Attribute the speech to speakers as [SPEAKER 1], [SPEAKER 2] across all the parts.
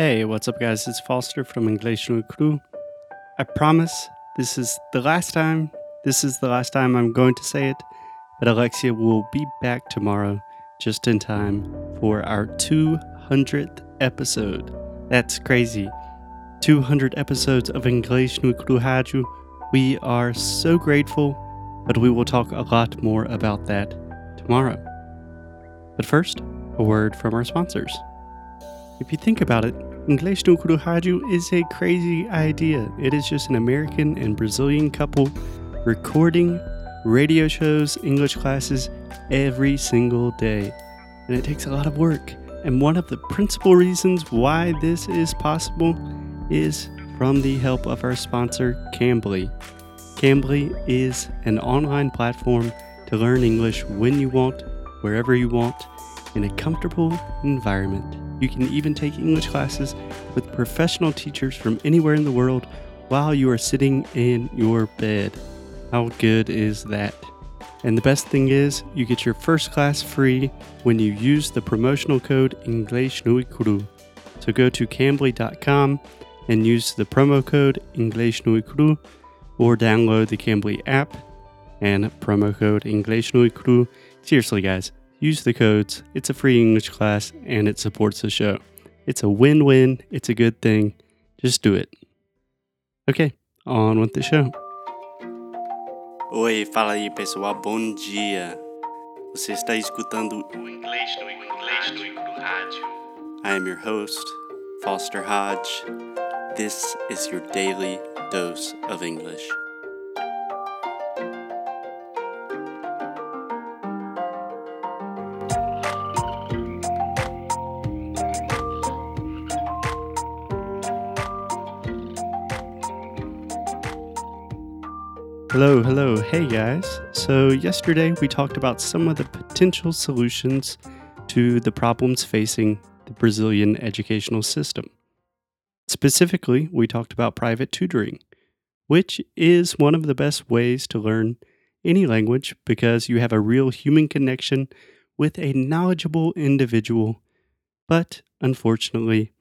[SPEAKER 1] Hey, what's up, guys? It's Foster from English no Cru. I promise this is the last time. This is the last time I'm going to say it, but Alexia will be back tomorrow just in time for our 200th episode. That's crazy. 200 episodes of English no Cru Rádio. We are so grateful, but we will talk a lot more about that tomorrow. But first, a word from our sponsors. If you think about it, Inglês no Rádio is a crazy idea. It is just an American and Brazilian couple recording radio shows, English classes every single day. And it takes a lot of work. And one of the principal reasons why this is possible is from the help of our sponsor, Cambly. Cambly is an online platform to learn English when you want, wherever you want, in a comfortable environment. You can even take English classes with professional teachers from anywhere in the world while you are sitting in your bed. How good is that? And the best thing is, you get your first class free when you use the promotional code English. So go to cambly.com and use the promo code English or download the Cambly app and promo code English. Seriously, guys, use the codes. It's a free English class and it supports the show. It's a win win, it's a good thing. Just do it. Ok, on with the show. Oi, fala aí pessoal, bom dia. Você está escutando o Inglês no Inglês no Rádio. I am your host, Foster Hodge. This is your daily dose of English. Hello, hello. Hey guys. So, yesterday we talked about some of the potential solutions to the problems facing the Brazilian educational system. Specifically, we talked about private tutoring, which is one of the best ways to learn any language because you have a real human connection with a knowledgeable individual. But unfortunately,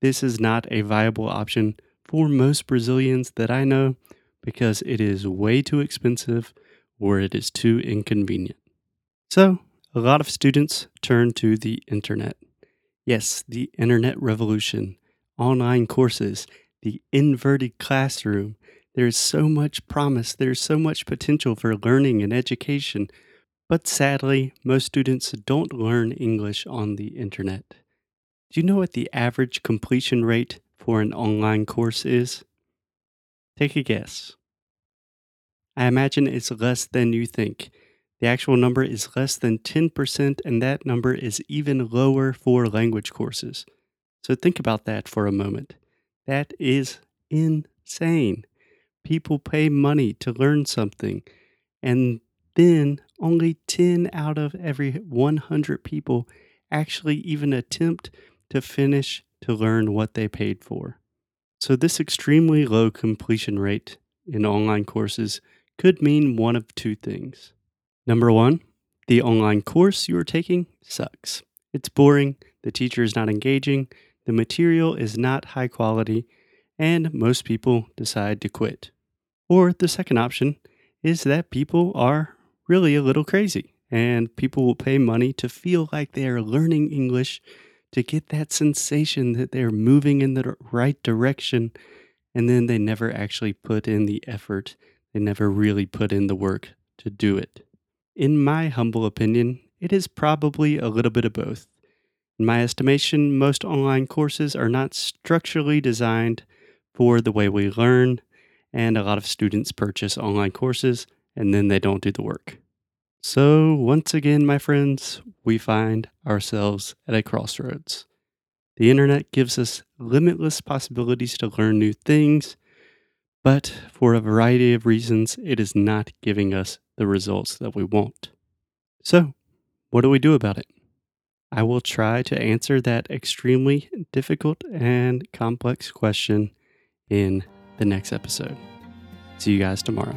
[SPEAKER 1] this is not a viable option for most Brazilians that I know because it is way too expensive or it is too inconvenient. So, a lot of students turn to the internet. Yes, the internet revolution, online courses, the inverted classroom. There is so much promise, there's so much potential for learning and education. But sadly, most students don't learn English on the internet. Do you know what the average completion rate for an online course is? Take a guess. I imagine it's less than you think. The actual number is less than 10%, and that number is even lower for language courses. So think about that for a moment. That is insane. People pay money to learn something, and then only 10 out of every 100 people actually even attempt to finish to learn what they paid for. So, this extremely low completion rate in online courses could mean one of two things. Number one, the online course you are taking sucks. It's boring, the teacher is not engaging, the material is not high quality, and most people decide to quit. Or the second option is that people are really a little crazy and people will pay money to feel like they are learning English to get that sensation that they're moving in the right direction, and then they never actually put in the effort. They never really put in the work to do it. In my humble opinion, it is probably a little bit of both. In my estimation, most online courses are not structurally designed for the way we learn, and a lot of students purchase online courses and then they don't do the work. So, once again, my friends, we find ourselves at a crossroads. The internet gives us limitless possibilities to learn new things, but for a variety of reasons, it is not giving us the results that we want. So, what do we do about it? I will try to answer that extremely difficult and complex question in the next episode. See you guys tomorrow.